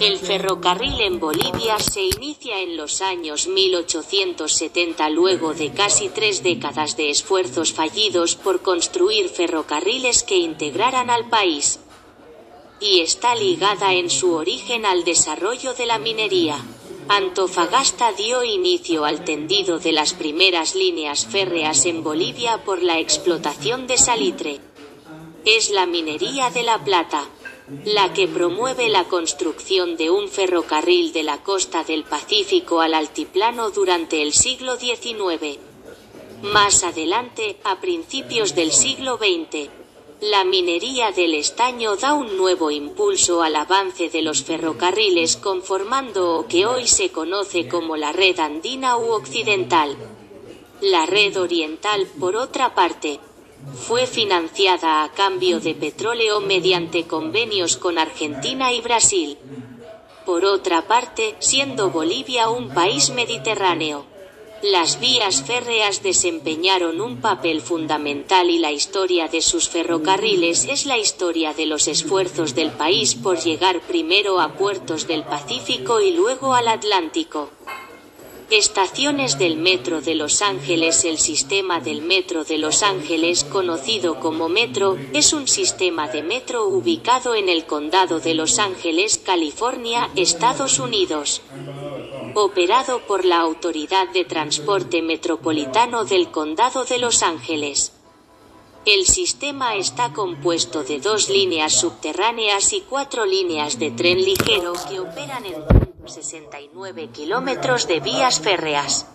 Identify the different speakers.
Speaker 1: El ferrocarril en Bolivia se inicia en los años 1870 luego de casi tres décadas de esfuerzos fallidos por construir ferrocarriles que integraran al país. Y está ligada en su origen al desarrollo de la minería. Antofagasta dio inicio al tendido de las primeras líneas férreas en Bolivia por la explotación de salitre. Es la minería de la plata la que promueve la construcción de un ferrocarril de la costa del Pacífico al altiplano durante el siglo XIX. Más adelante, a principios del siglo XX, la minería del estaño da un nuevo impulso al avance de los ferrocarriles conformando o que hoy se conoce como la red andina u occidental. La red oriental, por otra parte, fue financiada a cambio de petróleo mediante convenios con Argentina y Brasil. Por otra parte, siendo Bolivia un país mediterráneo, las vías férreas desempeñaron un papel fundamental y la historia de sus ferrocarriles es la historia de los esfuerzos del país por llegar primero a puertos del Pacífico y luego al Atlántico. Estaciones del Metro de Los Ángeles El sistema del Metro de Los Ángeles, conocido como Metro, es un sistema de metro ubicado en el condado de Los Ángeles, California, Estados Unidos. Operado por la Autoridad de Transporte Metropolitano del Condado de Los Ángeles. El sistema está compuesto de dos líneas subterráneas y cuatro líneas de tren ligero que operan en 69 kilómetros de vías férreas.